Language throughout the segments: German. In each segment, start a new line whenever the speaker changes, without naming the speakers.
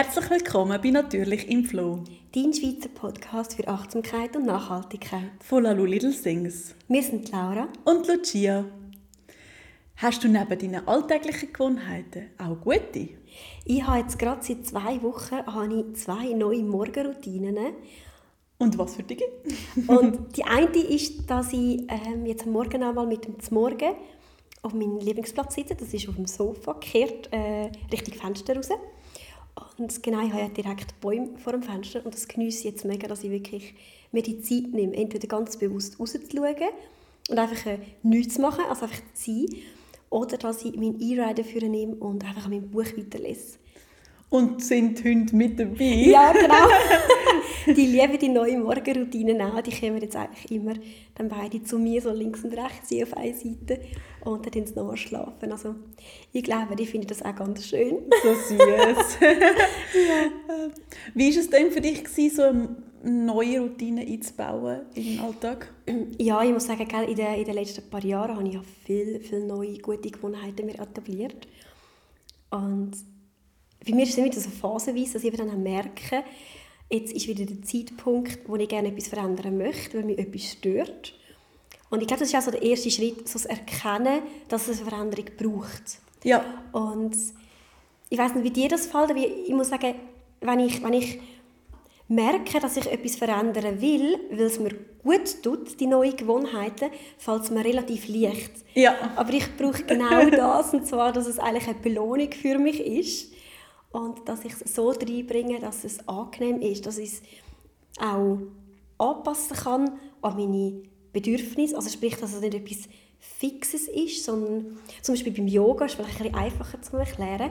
Herzlich willkommen bei Natürlich im Flow.
Dein Schweizer Podcast für Achtsamkeit und Nachhaltigkeit.
Von Lalu Little Sings.
Wir sind Laura
und Lucia. Hast du neben deinen alltäglichen Gewohnheiten auch gute?
Ich habe jetzt gerade seit zwei Wochen habe ich zwei neue Morgenroutinen.
Und was für dich?
und die eine ist, dass ich ähm, jetzt am Morgen einmal mit dem Morgen auf meinem Lieblingsplatz sitze. Das ist auf dem Sofa, gekehrt äh, Richtung Fenster raus. Und genau, ich habe ja direkt Bäume vor dem Fenster und das genieße ich jetzt mega, dass ich wirklich mir die Zeit nehme, entweder ganz bewusst rauszuschauen und einfach äh, nichts zu machen, also einfach zu sein, oder dass ich meinen E-Rider für nehme und einfach mein Buch weiterlese.
Und sind Hunde mit dabei?
Ja, genau. die lieben die neuen Morgenroutinen auch. Die kommen jetzt eigentlich immer dann beide zu mir, so links und rechts, auf einer Seite. Und dann sie noch schlafen. Also ich glaube, die finden das auch ganz schön.
So süß. ja. Wie war es denn für dich, so eine neue Routine einzubauen in den Alltag?
Ja, ich muss sagen, in den, in den letzten paar Jahren habe ich ja viele, viele neue gute Gewohnheiten mir etabliert. Und bei mir ist es immer so phasenweise, dass ich dann merke, jetzt ist wieder der Zeitpunkt, wo ich gerne etwas verändern möchte, weil mich etwas stört. Und ich glaube, das ist auch so der erste Schritt, so das Erkennen, dass es eine Veränderung braucht.
Ja.
Und ich weiß nicht, wie dir das fällt, aber ich muss sagen, wenn ich, wenn ich merke, dass ich etwas verändern will, weil es mir gut tut, die neuen Gewohnheiten, fällt es mir relativ leicht.
Ja.
Aber ich brauche genau das, und zwar, dass es eigentlich eine Belohnung für mich ist und dass ich es so reinbringe, dass es angenehm ist, dass ich es auch anpassen kann an meine Bedürfnisse, also sprich, dass es nicht etwas Fixes ist, sondern zum Beispiel beim Yoga, ist vielleicht ein bisschen einfacher zu erklären,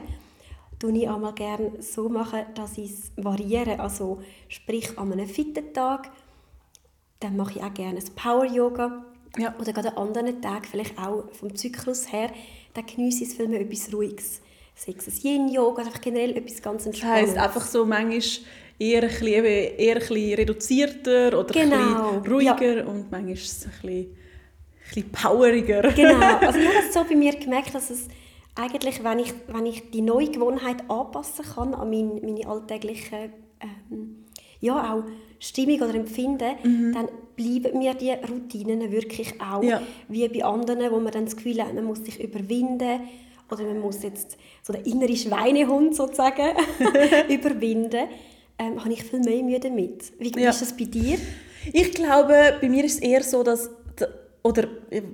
tue ich einmal gerne so machen, dass ich es variiere, also sprich an einem fitten Tag, dann mache ich auch gerne ein Power-Yoga ja. oder gerade an anderen Tagen, vielleicht auch vom Zyklus her, dann genieße ich es viel mehr etwas Ruhiges sei es Yin-Yoga, einfach generell etwas ganz Entspannendes.
Das heisst, einfach so manchmal eher ein bisschen, eher ein bisschen reduzierter oder
genau.
ein bisschen ruhiger ja. und manchmal ein bisschen, ein bisschen poweriger.
Genau, also ich habe das so bei mir gemerkt, dass es eigentlich, wenn ich, wenn ich die neue Gewohnheit anpassen kann an meine, meine alltägliche ähm, ja, auch Stimmung oder Empfinden, mhm. dann bleiben mir die Routinen wirklich auch ja. wie bei anderen, wo man dann das Gefühl hat, man muss sich überwinden oder man muss jetzt so den inneren Schweinehund sozusagen überwinden, ähm, habe ich viel mehr Mühe damit. Wie ja. ist das bei dir?
Ich glaube, bei mir ist es eher so, dass, oder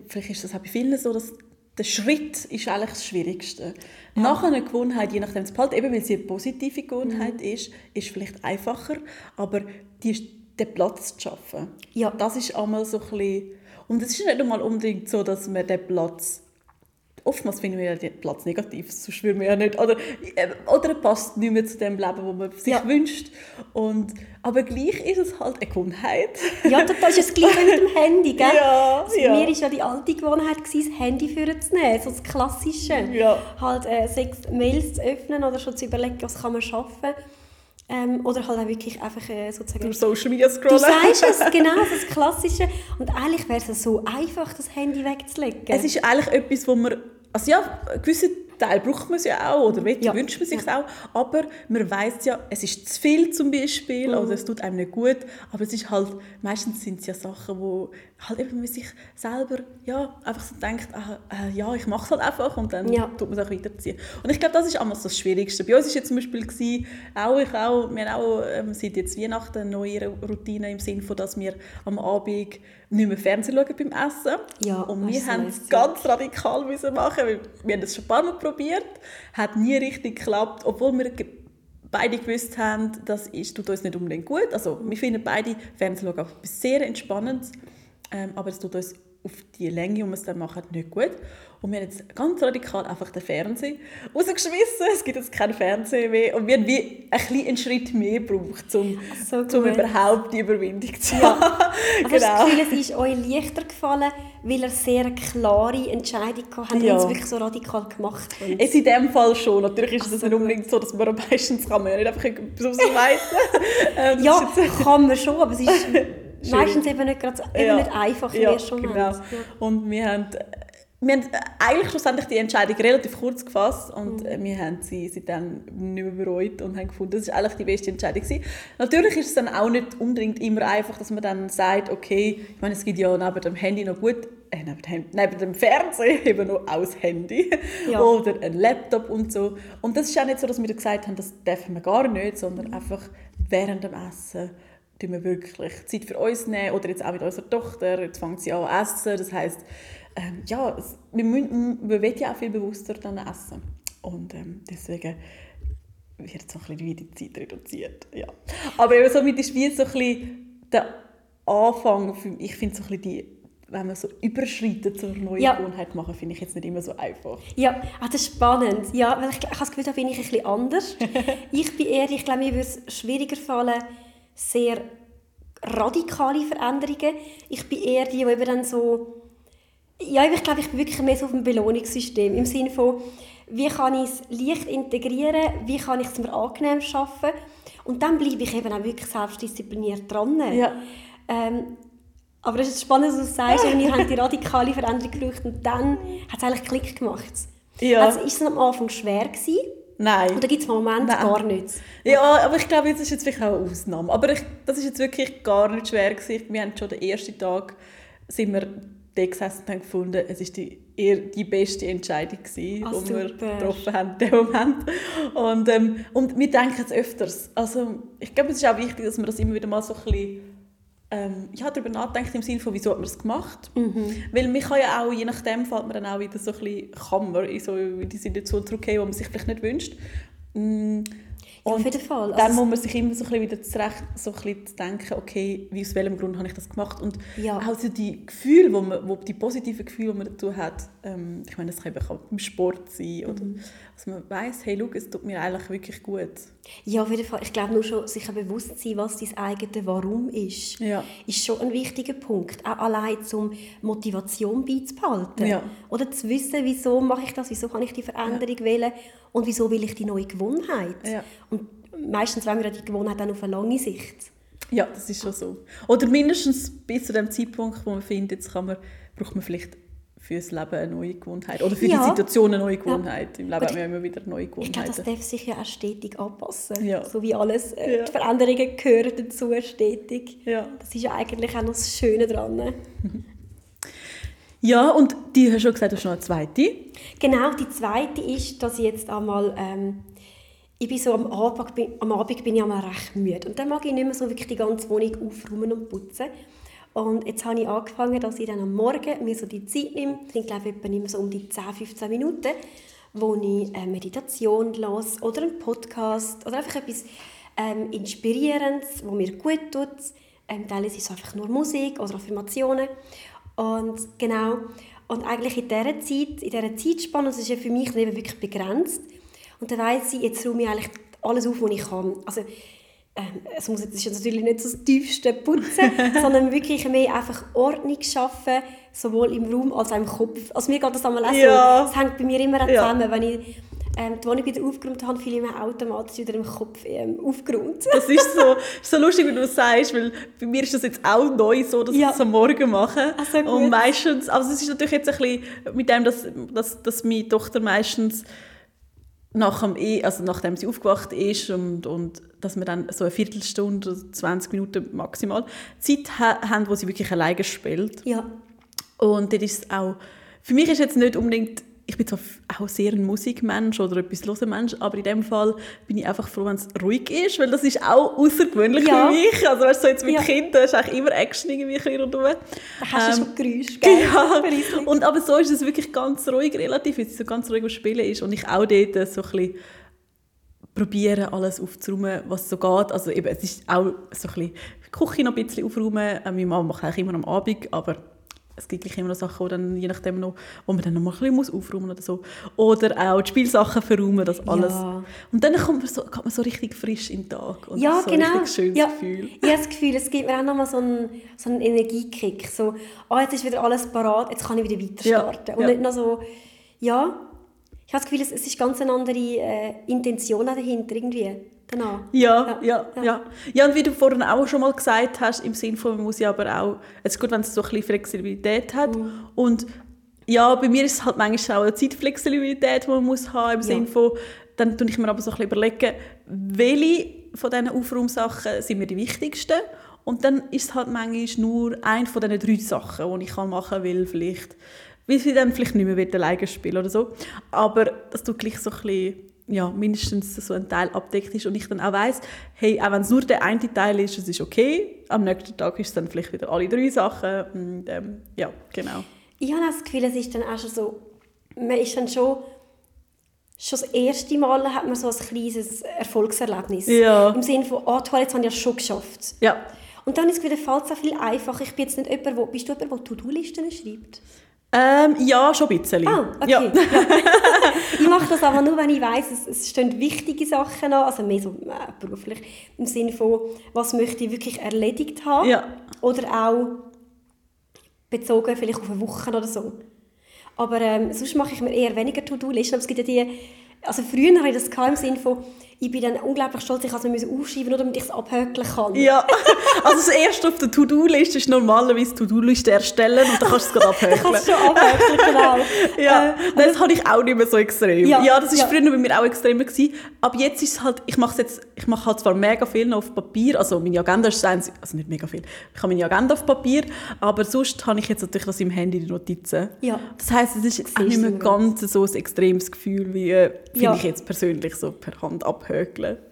vielleicht ist das auch bei vielen so, dass der Schritt ist eigentlich das Schwierigste. Ja. Nach einer Gewohnheit, je nachdem es behalten, eben weil sie eine positive Gewohnheit mhm. ist, ist vielleicht einfacher, aber die, den Platz zu schaffen, ja. das ist einmal so ein bisschen, und es ist nicht einmal unbedingt so, dass man den Platz oftmals finden wir ja den Platz negativ, sonst würden wir ja nicht, oder, äh, oder er passt nicht mehr zu dem Leben, das man sich ja. wünscht. Und, aber gleich ist es halt eine Gewohnheit.
Ja, das ist das Gleiche mit dem Handy, gell?
Ja,
also
ja.
Mir war ja die alte Gewohnheit, das Handy vorzunehmen, so das Klassische.
Ja.
Halt äh, sechs Mails zu öffnen oder schon zu überlegen, was kann man schaffen kann. Ähm, oder halt auch wirklich einfach äh, sozusagen...
Durch Social Media scrollen. Du
sagst es, genau, das Klassische. Und eigentlich wäre es so einfach, das Handy wegzulegen.
Es ist eigentlich etwas, wo man... Also ja, gewisse Teil braucht man es ja auch oder ja. wünscht man sich ja. auch, aber man weiß ja, es ist zu viel zum Beispiel mhm. oder es tut einem nicht gut, aber es ist halt, meistens sind es ja Sachen, wo halt eben man sich selber ja, einfach so denkt, ah, äh, ja, ich mache es halt einfach und dann ja. tut man es auch weiterziehen. Und ich glaube, das ist einmal das Schwierigste. Bei uns war jetzt zum Beispiel, gewesen, auch ich auch, wir haben auch ähm, seit jetzt Weihnachten eine neue Routine im Sinne von, dass wir am Abend nicht mehr Fernsehen schauen beim Essen.
Ja,
und wir haben es ganz radikal müssen machen, weil wir haben das schon ein paar Mal probiert, hat nie richtig geklappt, obwohl wir beide gewusst haben, das ist, tut uns nicht unbedingt gut. Also wir finden beide Fernsehen schauen sehr entspannend, ähm, aber es tut uns auf die Länge, die wir es dann machen, nicht gut. Und wir haben jetzt ganz radikal einfach den Fernseher rausgeschmissen. Es gibt jetzt keinen Fernseher mehr. Und wir haben wie ein bisschen einen Schritt mehr gebraucht, um, so um überhaupt die Überwindung zu haben. Ja.
Also genau. das Gefühl, es ist euch leichter gefallen, weil ihr sehr klare Entscheidungen habt, ja. es wirklich so radikal gemacht habt.
Es in dem Fall schon. Natürlich ist es so nicht unbedingt so, dass man meistens kann man ja nicht einfach etwas ausweiten.
ähm, ja, kann man schon, aber es ist meistens eben nicht, gerade, eben
ja.
nicht einfach im
ja,
ersten
Moment. Genau. Ja. Und wir haben wir haben eigentlich schlussendlich die Entscheidung relativ kurz gefasst und mhm. wir haben sie seitdem nicht mehr bereut und haben gefunden, das ist eigentlich die beste Entscheidung gewesen. Natürlich ist es dann auch nicht unbedingt immer einfach, dass man dann sagt, okay, ich meine, es gibt ja neben dem Handy noch gut, äh, neben, dem, neben dem Fernseher eben noch das Handy ja. oder ein Laptop und so. Und das ist auch nicht so, dass wir gesagt haben, das dürfen wir gar nicht, sondern mhm. einfach während dem Essen wir wirklich Zeit für uns nehmen oder jetzt auch mit unserer Tochter, jetzt fängt sie an zu essen, das heißt ähm, ja, wir, müssen, wir wollen ja auch viel bewusster dann essen. Und ähm, deswegen wird so ein bisschen wie die Zeit reduziert. Ja. Aber eben somit ist wie so ein bisschen der Anfang, für, ich finde so ein bisschen die wenn man so Überschritte zur neuen ja. Gewohnheit machen, finde ich jetzt nicht immer so einfach.
Ja, ah, das ist spannend. Ja, weil ich, ich habe das Gefühl, da bin ich ein bisschen anders. ich bin eher, ich glaube, mir würde es schwieriger fallen, sehr radikale Veränderungen. Ich bin eher die, die eben dann so ja, ich glaube, ich bin wirklich mehr so auf dem Belohnungssystem. Im Sinne von, wie kann ich es leicht integrieren, wie kann ich es mir angenehm schaffen. Und dann bleibe ich eben auch wirklich selbstdiszipliniert dran. Ja. Ähm, aber es ist spannend, dass du sagst, wir haben die radikale Veränderung geschaut und dann hat es eigentlich Klick gemacht. Ja. Also, ist es am Anfang schwer gewesen?
Nein.
Oder gibt es Momente Nein. gar nichts?
Ja, aber ich glaube, das ist jetzt vielleicht auch eine Ausnahme. Aber ich, das ist jetzt wirklich gar nicht schwer gewesen. Wir haben schon den ersten Tag sind wir da gesessen und haben gefunden, es ist die, eher die beste Entscheidung gewesen, oh, die wir getroffen haben in dem Moment. Und, ähm, und wir denken es öfters. Also ich glaube, es ist auch wichtig, dass man das immer wieder mal so ein bisschen ähm, ja, darüber nachdenkt im Sinne von, wieso hat man es gemacht. Mhm. Weil man kann ja auch, je nachdem fällt man dann auch wieder so ein bisschen, man in so die Situation zurückgehen, wo man sich vielleicht nicht wünscht. Mm.
Und auf jeden Fall.
dann also muss man sich immer so ein bisschen wieder zurecht so ein bisschen denken, okay, wie, aus welchem Grund habe ich das gemacht? Und ja. auch so die Gefühle, wo man, wo die positiven Gefühle, die man dazu hat, ähm, ich meine, das kann eben auch beim Sport sein, oder mhm. Dass man weiß, hey, schau, es tut mir eigentlich wirklich gut.
Ja, auf jeden Fall. Ich glaube, nur schon sich bewusst sein, was dein eigene Warum ist, ja. ist schon ein wichtiger Punkt. Auch allein zum Motivation beizubehalten. Ja. Oder zu wissen, wieso mache ich das, wieso kann ich die Veränderung ja. wählen und wieso will ich die neue Gewohnheit. Ja. Und meistens wollen wir die Gewohnheit dann auf eine lange Sicht.
Ja, das ist schon so. Oder mindestens bis zu dem Zeitpunkt, wo man findet, jetzt kann man, braucht man vielleicht für das Leben eine neue Gewohnheit. Oder für ja. die Situation eine neue Gewohnheit. Im Leben haben wir immer wieder neue Gewohnheiten. Ich
glaube, das darf sich ja auch stetig anpassen. Ja. So wie alles. Äh, ja. Die Veränderungen gehören dazu stetig. Ja. Das ist ja eigentlich auch noch das Schöne daran.
Ja, und die hast schon gesagt, du hast noch eine zweite.
Genau, die zweite ist, dass ich jetzt einmal... Ähm, ich bin so am Abend, am Abend bin ich einmal recht müde. Und dann mag ich nicht mehr so wirklich die ganze Wohnung aufräumen und putzen. Und jetzt habe ich angefangen, dass ich dann am Morgen mir so die Zeit nehme, sind glaube ich etwa immer so um die 10, 15 Minuten, wo ich eine Meditation los oder einen Podcast oder einfach etwas ähm, Inspirierendes, wo mir gut tut. Ähm, teilweise ist es einfach nur Musik oder Affirmationen. Und genau, und eigentlich in dieser Zeit, in dieser Zeitspanne, das ist ja für mich wirklich begrenzt. Und dann weiss ich, jetzt räume ich eigentlich alles auf, was ich kann. Also es muss jetzt, ist natürlich nicht so das tiefste Putzen, sondern wirklich mehr einfach Ordnung schaffen, sowohl im Raum als auch im Kopf. Also mir geht das einmal auch ja. so. Es hängt bei mir immer zusammen, ja. wenn ich ähm, die Wohnung wieder aufgeräumt habe, fühle ich mich automatisch wieder im Kopf ähm, aufgeräumt.
das ist so, so lustig, wie du das sagst, weil bei mir ist das jetzt auch neu so, dass ja. ich das am Morgen mache. Also Und meistens, also es ist natürlich jetzt ein bisschen mit dem, dass, dass, dass meine Tochter meistens nach dem, e, also nachdem sie aufgewacht ist und, und dass wir dann so eine Viertelstunde, 20 Minuten maximal Zeit ha haben, wo sie wirklich alleine spielt. Ja. Und das ist auch, für mich ist jetzt nicht unbedingt ich bin zwar auch sehr ein Musikmensch oder etwas loser Mensch, aber in dem Fall bin ich einfach froh, wenn es ruhig ist, weil das ist auch außergewöhnlich ja. für mich. Also weißt du, so jetzt mit ja. Kindern ist eigentlich immer Action irgendwie ein rundherum.
Da hast du ähm, schon Geräusche, gell?
Ja. Und, aber so ist es wirklich ganz ruhig, relativ, weil es so ganz ruhig am Spielen ist und ich auch dort so ein bisschen probieren, alles aufzuräumen, was so geht. Also eben, es ist auch so ein bisschen die Küche noch ein bisschen aufräumen. Äh, meine Mama macht eigentlich immer am Abend, aber es gibt gleich immer noch Sachen, wo, dann, je nachdem noch, wo man dann noch mal ein bisschen muss aufräumen oder so. Oder auch die Spielsachen verräumen, das alles. Ja. Und dann kommt man, so, kommt man so richtig frisch in den Tag. Und
ja,
so
genau.
Ein schönes
ja.
Gefühl.
Ich habe das Gefühl, es gibt mir auch noch mal so einen, so einen Energiekick. So, oh, jetzt ist wieder alles parat, jetzt kann ich wieder weiter starten. Ja. Und nicht noch so, ja, ich habe das Gefühl, es, ist ganz eine andere äh, Intention dahinter irgendwie. Genau.
Ja, ja, ja, ja. Ja, und wie du vorhin auch schon mal gesagt hast, im Sinne von, man muss ja aber auch, es ist gut, wenn es so ein bisschen Flexibilität hat. Mhm. Und ja, bei mir ist es halt manchmal auch eine Zeitflexibilität, die man muss haben im
Ja.
Sinne von, dann tue ich mir aber so ein bisschen überlegen, welche von diesen Aufraumsachen sind mir die wichtigsten und dann ist es halt manchmal nur eine von diesen drei Sachen, die ich kann machen will, vielleicht, weil sie dann vielleicht nicht mehr alleine spielen oder so, aber dass du gleich so ein bisschen, ja, mindestens so ein Teil abdeckt ist und ich dann auch weiss, hey, auch wenn es nur der eine Teil ist, es ist okay, am nächsten Tag ist es dann vielleicht wieder alle drei Sachen und ähm, ja, genau.
Ich habe das Gefühl, es ist dann auch schon so, man ist dann schon, schon das erste Mal hat man so ein kleines Erfolgserlebnis.
Ja.
Im Sinne von, ah toll, jetzt habe ich das schon geschafft.
Ja,
Und dann ist es wieder es auch viel einfacher. Ich bin jetzt nicht jemand, wo, bist du jemand, der To-Do-Listen schreibt?
Ähm, ja, schon ein bisschen.
Ah, okay.
Ja.
ich mache das aber nur, wenn ich weiss, es, es stehen wichtige Sachen an, also mehr so äh, beruflich, im Sinne von, was möchte ich wirklich erledigt haben.
Ja.
Oder auch bezogen vielleicht auf eine Woche oder so. Aber ähm, sonst mache ich mir eher weniger To-Do-Listen. Aber es gibt ja die, also früher hatte ich das im Sinne von, ich bin dann unglaublich stolz, ich musste es aufschreiben, nur damit ich es abhökeln kann.
Ja, also das erste auf der To-Do-Liste ist normalerweise To-Do-Liste erstellen und dann kannst du es gerade
Ich kann
abhökeln.
es schon abhökeln, genau.
Ja,
Äh,
das hatte ich auch nicht mehr so extrem.
Ja,
Ja, das ist
ja.
früher bei mir auch extremer gewesen. Aber jetzt ist es halt, ich mache jetzt, ich mache halt zwar mega viel noch auf Papier, also meine Agenda ist eins, also nicht mega viel, ich habe meine Agenda auf Papier, aber sonst habe ich jetzt natürlich das im Handy, die Notizen.
Ja.
Das heisst, es ist auch nicht mehr
du
ganz so ein extremes Gefühl, wie äh, finde
Ja.
ich jetzt persönlich so per Hand abhökeln.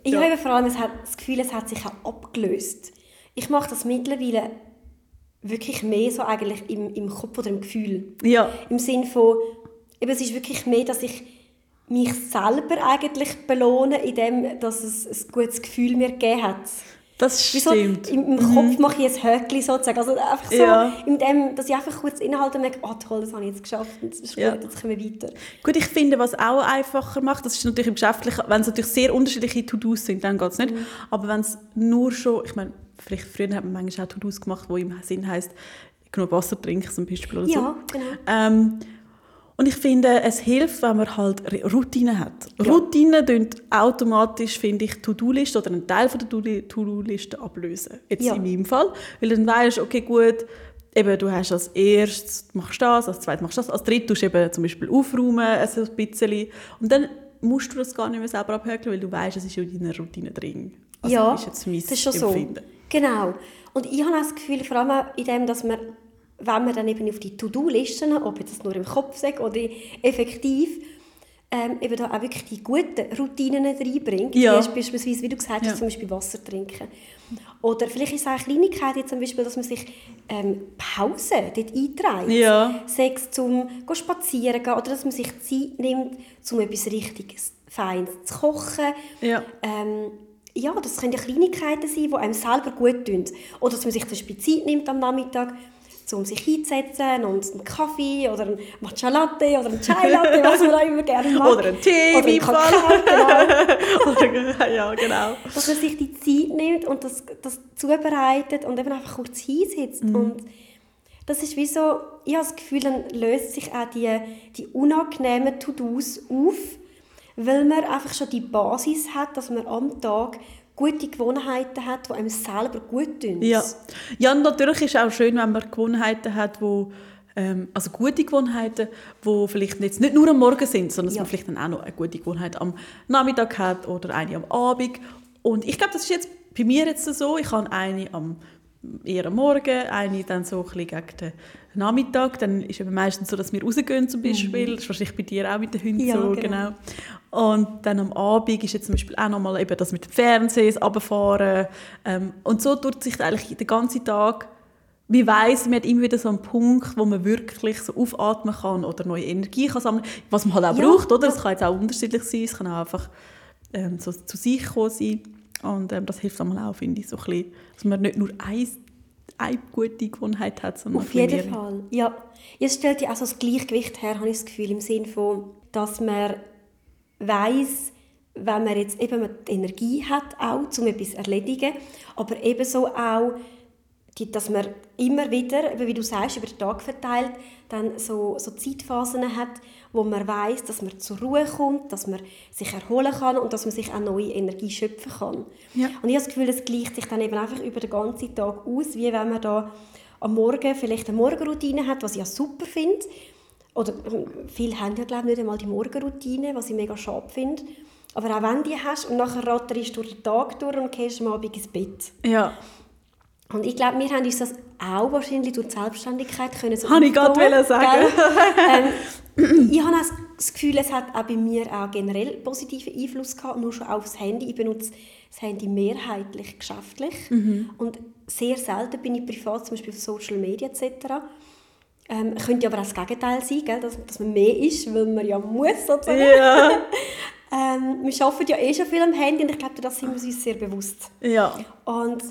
Ich
ja.
habe vor allem das Gefühl, es hat sich auch abgelöst. Ich mache das mittlerweile wirklich mehr so eigentlich im, im Kopf oder im Gefühl.
ja,
Im Sinn von, eben, es ist wirklich mehr, dass ich mich selber eigentlich belohne, indem dass es ein gutes Gefühl mir gegeben hat.
Das
Wie so,
stimmt.
Im, im Kopf mache ich ein Höckli sozusagen. Also einfach so,
Ja.
in dem, dass ich einfach kurz inhalte und merke, oh toll, das habe ich jetzt geschafft das ist
Ja.
gut, jetzt können wir weiter.
Gut, ich finde, was auch einfacher macht, das ist natürlich im Geschäftlichen, wenn es natürlich sehr unterschiedliche To-Dos sind, dann geht es nicht.
Mhm.
Aber wenn es nur schon, ich meine, vielleicht früher hat man manchmal auch To-Dos gemacht, wo im Sinn heisst, genug Wasser trinken zum Beispiel oder
Ja,
so.
genau.
Ähm, und ich finde, es hilft, wenn man halt Routinen hat.
Ja.
Routinen tun automatisch, finde ich, To-Do-Liste oder einen Teil von der To- To-Do-Liste ablösen. Jetzt
Ja.
in meinem Fall. Weil dann weisst du, okay, gut, eben, du hast als erstes machst das, als zweites machst das, als drittes tust du eben zum Beispiel aufräumen, also ein bisschen. Und dann musst du das gar nicht mehr selber abhökeln, weil du weißt, es ist in deiner Routine drin. Also
ja,
ist jetzt mein
das ist schon
Empfinden.
so. Genau. Und ich habe auch das Gefühl, vor allem in dem, dass man, wenn man dann eben auf die To-Do-Listen, ob ich das nur im Kopf sage oder effektiv, ähm, eben da auch wirklich die guten Routinen reinbringt.
Ja.
Beispielsweise, wie du gesagt hast,
Ja.
zum Beispiel Wasser trinken. Oder vielleicht ist es auch eine Kleinigkeit, jetzt zum Beispiel, dass man sich ähm, Pause dort einträgt.
Ja.
Sechs zum go spazieren gehen oder dass man sich Zeit nimmt, um etwas Richtiges, Feines zu kochen.
Ja.
Ähm, ja, das können ja Kleinigkeiten sein, die einem selber gut tun. Oder dass man sich zum Beispiel Zeit nimmt am Nachmittag, um sich hinzusetzen und einen Kaffee oder einen Matcha Latte oder einen Chai Latte, was man auch immer gerne mag.
Oder einen Tee,
Oder einen. Kakao, genau.
Oder- ja, genau.
Dass man sich die Zeit nimmt und das, das zubereitet und eben einfach kurz hinsetzt.
Mhm.
Und das ist wie so, ich habe das Gefühl, dann löst sich auch die, die unangenehmen To-Dos auf, weil man einfach schon die Basis hat, dass man am Tag gute Gewohnheiten hat, die einem selber gut tun.
Ja. ja, natürlich ist es auch schön, wenn man Gewohnheiten hat, wo ähm, also gute Gewohnheiten, die vielleicht jetzt nicht nur am Morgen sind, sondern dass
Ja.
man vielleicht dann auch noch eine gute Gewohnheit am Nachmittag hat oder eine am Abend. Und ich glaube, das ist jetzt bei mir jetzt so. Ich habe eine am eher am Morgen, eine dann so ein gegen den Nachmittag. Dann ist eben meistens so, dass wir rausgehen zum Beispiel. Das ist wahrscheinlich bei dir auch mit den Hunden
Mhm. Ja,
so,
genau.
genau. Und dann am Abend ist jetzt zum Beispiel auch nochmal eben das mit dem Fernsehen, das Runterfahren. Ähm, und so tut sich eigentlich den ganzen Tag, wie weiss, man hat immer wieder so einen Punkt, wo man wirklich so aufatmen kann oder neue Energie kann sammeln was man halt auch
Ja,
braucht, oder?
ja.
Es kann jetzt auch unterschiedlich sein, es kann auch einfach ähm, so zu sich kommen sein. Und ähm, das hilft einmal auch, finde ich, so ein bisschen, dass man nicht nur eine, eine gute Gewohnheit hat, sondern
Auf
ein
jeden
mehrere.
Fall, ja. Es stellt ja auch so das Gleichgewicht her, habe ich das Gefühl, im Sinne von, dass man weiß, wenn man jetzt eben die Energie hat, auch, um etwas zu erledigen, aber ebenso auch, dass man immer wieder, wie du sagst, über den Tag verteilt, dann so, so Zeitphasen hat, wo man weiß, dass man zur Ruhe kommt, dass man sich erholen kann und dass man sich auch neue Energie schöpfen kann.
Ja.
Und ich habe das Gefühl, es gleicht sich dann eben einfach über den ganzen Tag aus, wie wenn man da am Morgen vielleicht eine Morgenroutine hat, was ich ja super finde, oder ähm, viele haben ja glaube ich nicht einmal die Morgenroutine, was ich mega schade finde. Aber auch wenn du die hast und nachher ratterst du den Tag durch und gehst am Abend ins Bett.
Ja.
Und ich glaube, wir haben uns das auch wahrscheinlich durch die Selbstständigkeit können so
Habe ich gerade sagen.
ähm, ich habe auch das Gefühl, es hat auch bei mir auch generell positiven Einfluss gehabt, nur schon aufs Handy. Ich benutze das Handy mehrheitlich geschäftlich und sehr selten bin ich privat, zum Beispiel auf Social Media etc. Ähm, könnte aber auch das Gegenteil sein, gell? Dass, dass man mehr ist, weil man ja muss sozusagen.
Ja.
Ähm, wir arbeiten ja eh schon viel am Handy und ich glaube, das sind wir uns sehr bewusst.
Ja.
Und,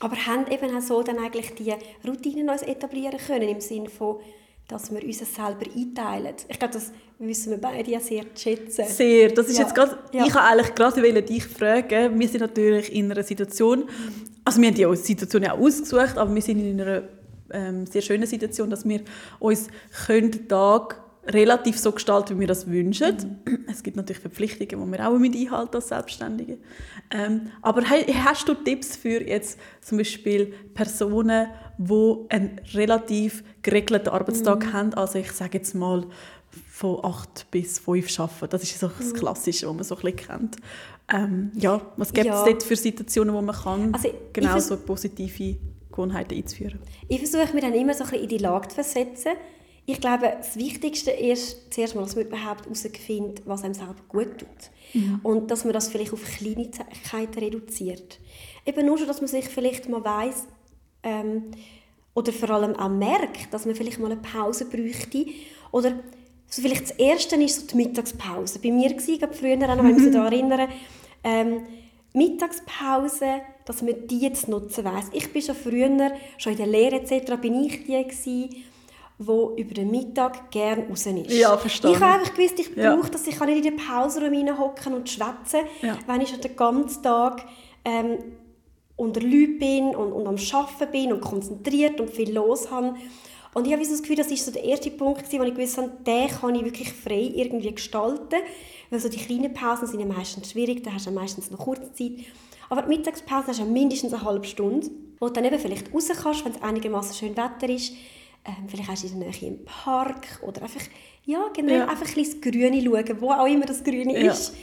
aber haben eben auch so dann eigentlich die Routinen uns etablieren können, im Sinne von, dass wir uns selber einteilen. Ich glaube, das wissen wir beide ja sehr zu schätzen.
Sehr. Das ist
Ja.
jetzt gerade,
Ja.
ich wollte eigentlich gerade dich fragen. Wir sind natürlich in einer Situation, also wir haben die Situation ja auch ausgesucht, aber wir sind in einer ähm, sehr schönen Situation, dass wir uns können Tag relativ so gestalten, wie wir das wünschen. Es gibt natürlich Verpflichtungen, die wir auch mit einhalten als Selbstständige. Ähm, aber hast du Tipps für jetzt zum Beispiel Personen, die einen relativ geregelten Arbeitstag haben? Also ich sage jetzt mal von 8 bis 5 arbeiten. Das ist so das Klassische, was man so ein bisschen kennt. Ähm, ja, was gibt es
Ja.
dort für Situationen, wo man kann,
Also,
genau so positive Gewohnheiten einzuführen?
Ich versuche mir dann immer so ein bisschen in die Lage zu versetzen. Ich glaube, das Wichtigste ist zuerst mal, dass man überhaupt herausfindet, was einem selber gut tut. Und dass man das vielleicht auf Kleinigkeiten reduziert. Eben nur schon, dass man sich vielleicht mal weiss, ähm, oder vor allem auch merkt, dass man vielleicht mal eine Pause bräuchte. Oder so vielleicht das Erste ist so die Mittagspause. Bei mir war es früher, auch noch, wenn ich mich daran erinnere, ähm, Mittagspause, dass man die jetzt nutzen weiss. Ich bin schon früher, schon in der Lehre etc., bin ich die gewesen, wo über den Mittag gerne raus ist.
Ja, verstehe.
Ich habe einfach gewusst, ich
Ja.
brauche das, ich kann nicht in den Pausenraum hocken und schwätzen,
Ja.
wenn ich schon den ganzen Tag ähm, unter Leuten bin und, und am Arbeiten bin und konzentriert und viel los habe. Und ich habe das Gefühl, das war so der erste Punkt, wo ich gewusst habe, den kann ich wirklich frei irgendwie gestalten. Weil so die kleinen Pausen sind ja meistens schwierig, da hast du ja meistens noch kurze Zeit. Aber die Mittagspause hast du ja mindestens eine halbe Stunde, wo du dann eben vielleicht raus kannst, wenn es einigermaßen schön Wetter ist. Ähm, vielleicht hast du in der Nähe im Park oder einfach, ja, generell
Ja.
einfach ein bisschen ins Grüne schauen, wo auch immer das Grüne
Ja.
ist.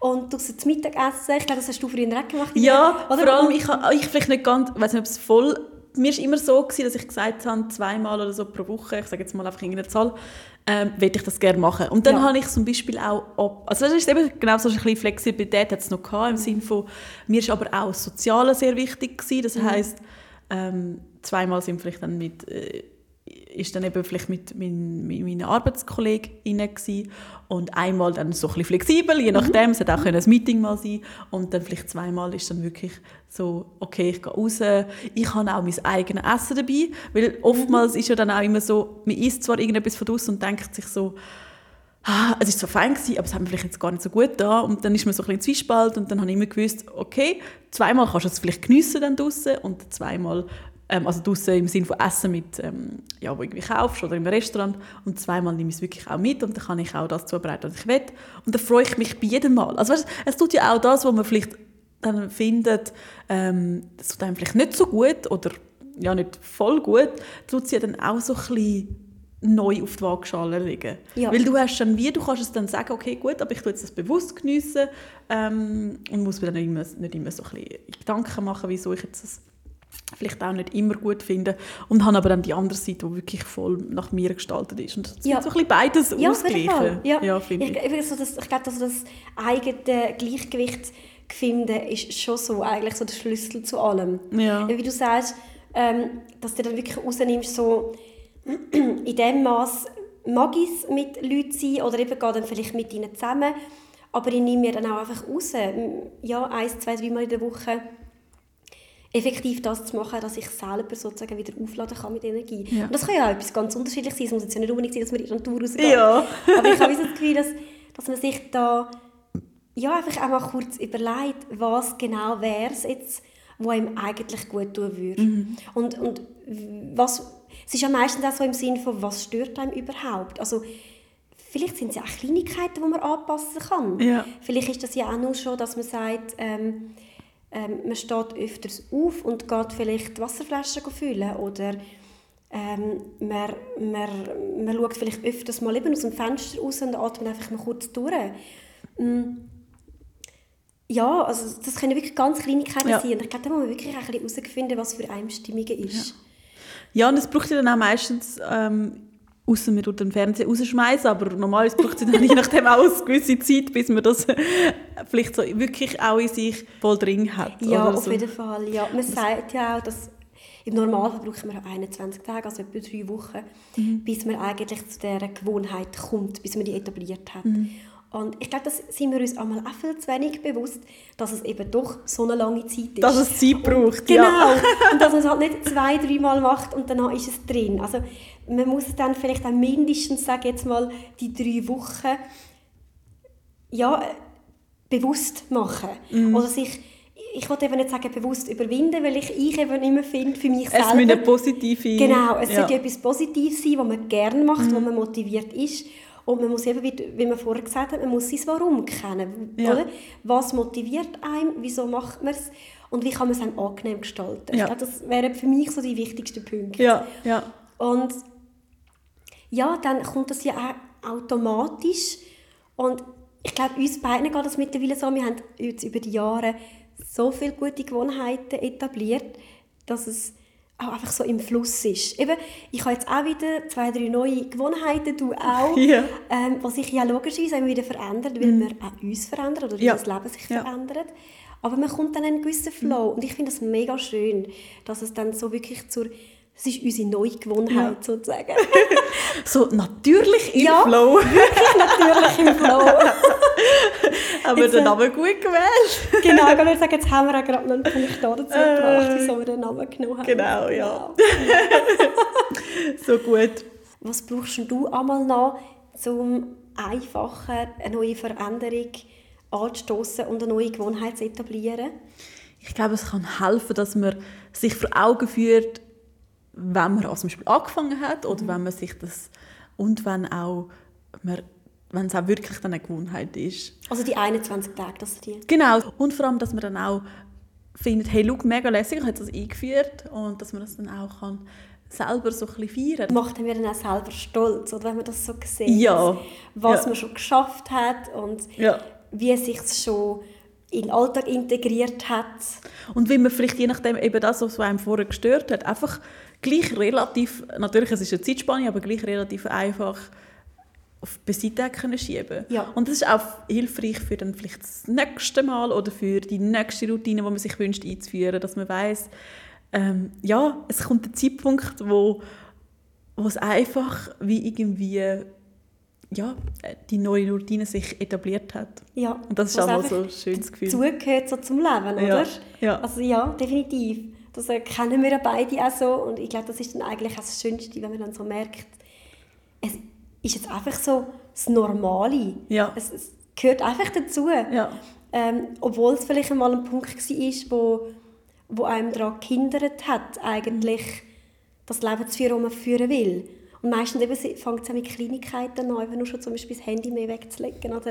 Und du zum Mittagessen, ich glaube, das hast du früher auch gemacht.
Ja,
oder?
vor allem, ich, ich vielleicht nicht ganz, weiß nicht, ob es voll, mir war immer so, gewesen, dass ich gesagt habe, zweimal oder so pro Woche, ich sage jetzt mal einfach irgendeine Zahl, ähm, will ich das gerne machen. Und dann
Ja.
habe ich zum Beispiel auch, ab- also das ist eben genau so ein bisschen Flexibilität hat es noch gehabt, im Sinne von, mir ist aber auch das Soziale sehr wichtig gewesen, das
Mhm.
heisst, ähm, zweimal sind vielleicht dann mit, äh, ist dann eben vielleicht mit, mein, mit meinen ArbeitskollegInnen gewesen und einmal dann so ein bisschen flexibel, je nachdem, es hätte auch ein Meeting mal sein und dann vielleicht zweimal ist dann wirklich so, okay, ich gehe raus, ich habe auch mein eigenes Essen dabei, weil oftmals ist ja dann auch immer so, man isst zwar irgendetwas von draussen und denkt sich so, ah, es ist so fein gewesen, aber es hat mir vielleicht jetzt gar nicht so gut da und dann ist man so ein bisschen Zwiespalt und dann habe ich immer gewusst, okay, zweimal kannst du es vielleicht geniessen dann draussen und zweimal ähm, also draussen im Sinne von Essen mit, ähm, ja, wo irgendwie kaufst oder im Restaurant und zweimal nehme ich es wirklich auch mit und dann kann ich auch das zubereiten, was ich will und dann freue ich mich bei jedem Mal. Also weißt, es tut ja auch das, was man vielleicht dann findet, ähm, das tut einem vielleicht nicht so gut oder ja, nicht voll gut, tut es ja dann auch so ein bisschen neu auf die Waagschale legen.
Ja.
Weil du hast dann wie, du kannst es dann sagen, okay, gut, aber ich tue jetzt das bewusst geniessen ähm, und muss mir dann nicht immer, nicht immer so ein bisschen Gedanken machen, wieso ich jetzt das vielleicht auch nicht immer gut finde und habe aber dann die andere Seite, die wirklich voll nach mir gestaltet ist und das
Ja.
so ein bisschen beides
Ja,
ausgleichen.
Ja,
ja finde ich.
ich, ich, so das, ich glaube, dass das eigene Gleichgewicht finden ist schon so eigentlich so der Schlüssel zu allem.
Ja.
Wie du sagst, ähm, dass du dann wirklich rausnimmst, so in dem Maß mag ich es mit Leuten sein oder eben gehe dann vielleicht mit ihnen zusammen, aber ich nehme mir dann auch einfach raus, ja, eins, zwei, dreimal in der Woche effektiv das zu machen, dass ich selber sozusagen wieder aufladen kann mit Energie.
Ja.
Und das kann ja auch etwas ganz unterschiedliches sein. Es muss jetzt ja nicht unbedingt sein, dass man in eine Tour rausgeht.
Ja.
Aber ich habe das Gefühl, dass, dass man sich da ja, einfach auch mal kurz überlegt, was genau wäre es jetzt, was ihm eigentlich gut tun würde.
Mhm.
Und, und was, es ist ja meistens auch so im Sinne von, was stört einem überhaupt? Also, vielleicht sind es ja auch Kleinigkeiten, die man anpassen kann.
Ja.
Vielleicht ist das ja auch nur schon, dass man sagt, ähm, ähm, man steht öfters auf und geht vielleicht die Wasserflaschen füllen oder Ähm, man, man, man schaut vielleicht öfters mal eben aus dem Fenster raus und atmet einfach mal kurz durch. Mm. Ja, also das können wirklich ganz Kleinigkeiten
Ja.
sein. Und ich glaube, da muss man wirklich auch ein bisschen herausfinden, was für eine Stimmung ist.
Ja, und es braucht ja dann auch meistens, ähm, außer man tut den Fernseher rausschmeißen, aber normalerweise braucht es dann je nachdem auch eine gewisse Zeit, bis man das vielleicht so wirklich auch in sich voll drin hat.
Ja, auf
so.
jeden Fall. Ja. Man sagt ja auch, dass im Normalfall braucht man 21 Tage, also etwa drei Wochen,
Mhm.
bis man eigentlich zu dieser Gewohnheit kommt, bis man die etabliert hat.
Mhm.
Und ich glaube, das sind wir uns einmal auch viel zu wenig bewusst, dass es eben doch so eine lange Zeit ist.
Dass es Zeit braucht,
Genau.
ja.
Und dass man es halt nicht zwei, dreimal macht und dann ist es drin. Also man muss dann vielleicht auch mindestens, sage jetzt mal, die drei Wochen ja, bewusst machen.
Mhm.
Oder sich, ich wollte eben nicht sagen bewusst überwinden, weil ich, ich eben immer finde, für mich
Es
selber...
müssen eine positive...
Genau, es
ja. Mhm.
sollte etwas Positives sein, was man gerne macht, wo man motiviert ist. Und man muss eben, wie, man vorher gesagt hat, man muss sein Warum kennen.
Ja.
Oder? Was motiviert einen, wieso macht man es und wie kann man es einem angenehm gestalten.
Ja.
Glaube, das wären für mich so die wichtigsten Punkte.
Ja, ja.
Und ja, dann kommt das ja auch automatisch. Und ich glaube, uns beiden geht das mittlerweile so. Wir haben jetzt über die Jahre so viele gute Gewohnheiten etabliert, dass es auch einfach so im Fluss ist. Eben, ich habe jetzt auch wieder zwei, drei neue Gewohnheiten, du auch,
Ja.
ähm, was sich ja logischerweise immer wieder verändert, weil wir auch uns verändern oder
Ja.
das Leben sich
Ja.
verändert. Aber man kommt dann in einen gewissen Flow und ich finde das mega schön, dass es dann so wirklich zur das ist unsere neue Gewohnheit sozusagen.
So natürlich im
Ja.
Flow,
Natürlich im Flow.
aber
Jetzt,
den
äh,
Namen gut gewählt.
genau, ich würde sagen, jetzt haben wir gerade noch einen Punkt da dazu gebracht, wieso wir den Namen genommen haben.
Genau, ja. So gut.
Was brauchst du einmal noch, um einfacher eine neue Veränderung anzustoßen und eine neue Gewohnheit zu etablieren?
Ich glaube, es kann helfen, dass man sich vor Augen führt, wenn man zum Beispiel angefangen hat oder wenn man sich das und wenn auch man, wenn es auch wirklich dann eine Gewohnheit ist.
Also die 21 Tage, das die.
Genau. Und vor allem, dass man dann auch findet, hey, schau, mega lässig, ich habe das eingeführt und dass man das dann auch kann selber so ein bisschen feiern
Macht mir dann auch selber stolz, oder wenn man das so sieht,
Ja.
was
Ja.
man schon geschafft hat und
Ja.
wie es sich schon in den Alltag integriert hat.
Und wie man vielleicht je nachdem eben das, was einem vorher gestört hat, einfach gleich relativ, natürlich es ist eine Zeitspanne, aber gleich relativ einfach auf beiseite können schieben.
Ja.
Und das ist auch hilfreich für dann vielleicht das nächste Mal oder für die nächste Routine, die man sich wünscht einzuführen, dass man weiß, ähm, ja, es kommt der Zeitpunkt, wo, wo es einfach wie irgendwie ja, die neue Routine sich etabliert hat.
Ja,
Und das ist auch mal so ein schönes Gefühl.
Zugehört so zum Leben,
Ja,
oder?
ja.
Also ja, definitiv. Das äh, kennen wir ja beide auch so und ich glaube, das ist dann eigentlich auch das Schönste, wenn man dann so merkt, es ist jetzt einfach so das Normale.
Ja.
Es, es gehört einfach dazu.
Ja.
Ähm, obwohl es vielleicht einmal ein Punkt war, wo, wo einem daran gehindert hat, eigentlich das Leben zu führen, das man führen will. Und meistens eben fängt es auch mit Kleinigkeiten an, eben nur schon zum Beispiel das Handy mehr wegzulegen. Oder,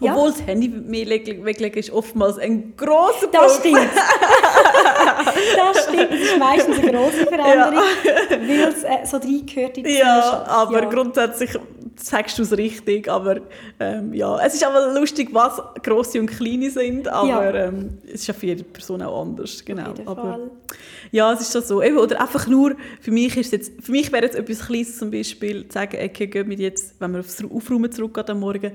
ja,
Obwohl das Handy mehr leg- weglegen ist oftmals ein grosser
das
Punkt.
stimmt. das stimmt. Das ist meistens eine grosse Veränderung, weil es äh, so reingehört in die
Ja, aber
Ja.
grundsätzlich sagst du es richtig. Aber ähm, ja, es ist aber lustig, was grosse und kleine sind. Aber
Ja.
ähm, es ist ja für jede Person auch anders. Genau.
jeden
aber,
Fall.
Ja, es ist schon so. Eben, oder einfach nur, für mich, ist jetzt, für mich wäre jetzt etwas Kleines zum Beispiel, zu sagen, okay, gehen wir jetzt, wenn wir aufs Aufräumen zurückgehen am Morgen,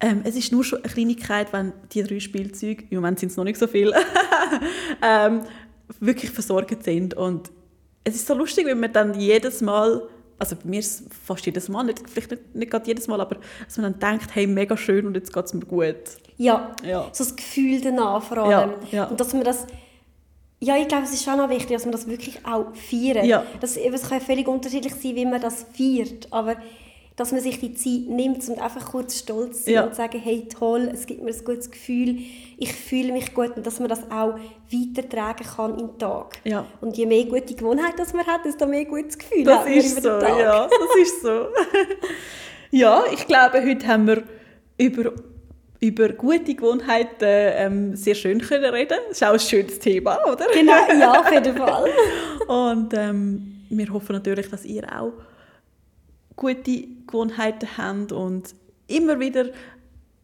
ähm, es ist nur schon eine Kleinigkeit, wenn die drei Spielzeuge, im Moment sind es noch nicht so viele, ähm, wirklich versorgt sind. Und es ist so lustig, wenn man dann jedes Mal, also bei mir ist es fast jedes Mal, nicht, vielleicht nicht, nicht gerade jedes Mal, aber dass man dann denkt, hey, mega schön und jetzt geht es mir gut.
Ja,
Ja.
so das Gefühl danach vor
Ja,
allem.
ja.
Und dass man das, ja, ich glaube, es ist schon auch wichtig, dass man das wirklich auch feiert.
Ja.
Das, es kann ja völlig unterschiedlich sein, wie man das feiert, aber dass man sich die Zeit nimmt und einfach kurz stolz sein
Ja.
und sagen, hey, toll, es gibt mir ein gutes Gefühl, ich fühle mich gut und dass man das auch weitertragen kann den Tag.
Ja.
Und je mehr gute Gewohnheit das man hat, desto mehr gutes Gefühl
Das
hat man
ist
über
so,
den Tag.
ja, das ist so. ja, ich glaube, heute haben wir über, über gute Gewohnheiten ähm, sehr schön können reden. Das ist auch ein schönes Thema, oder?
Genau, ja, auf jeden Fall.
Und ähm, wir hoffen natürlich, dass ihr auch gute Gewohnheiten habt und immer wieder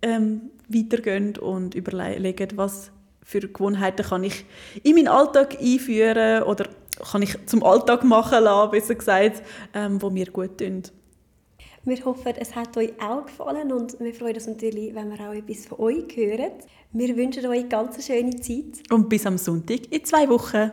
ähm, weitergehen und überlegt, was für Gewohnheiten kann ich in meinen Alltag einführen oder kann ich zum Alltag machen lassen, besser gesagt, ähm, wo mir gut tun.
Wir hoffen, es hat euch auch gefallen und wir freuen uns natürlich, wenn wir auch etwas von euch hören. Wir wünschen euch eine ganz schöne Zeit.
Und bis am Sonntag in zwei Wochen.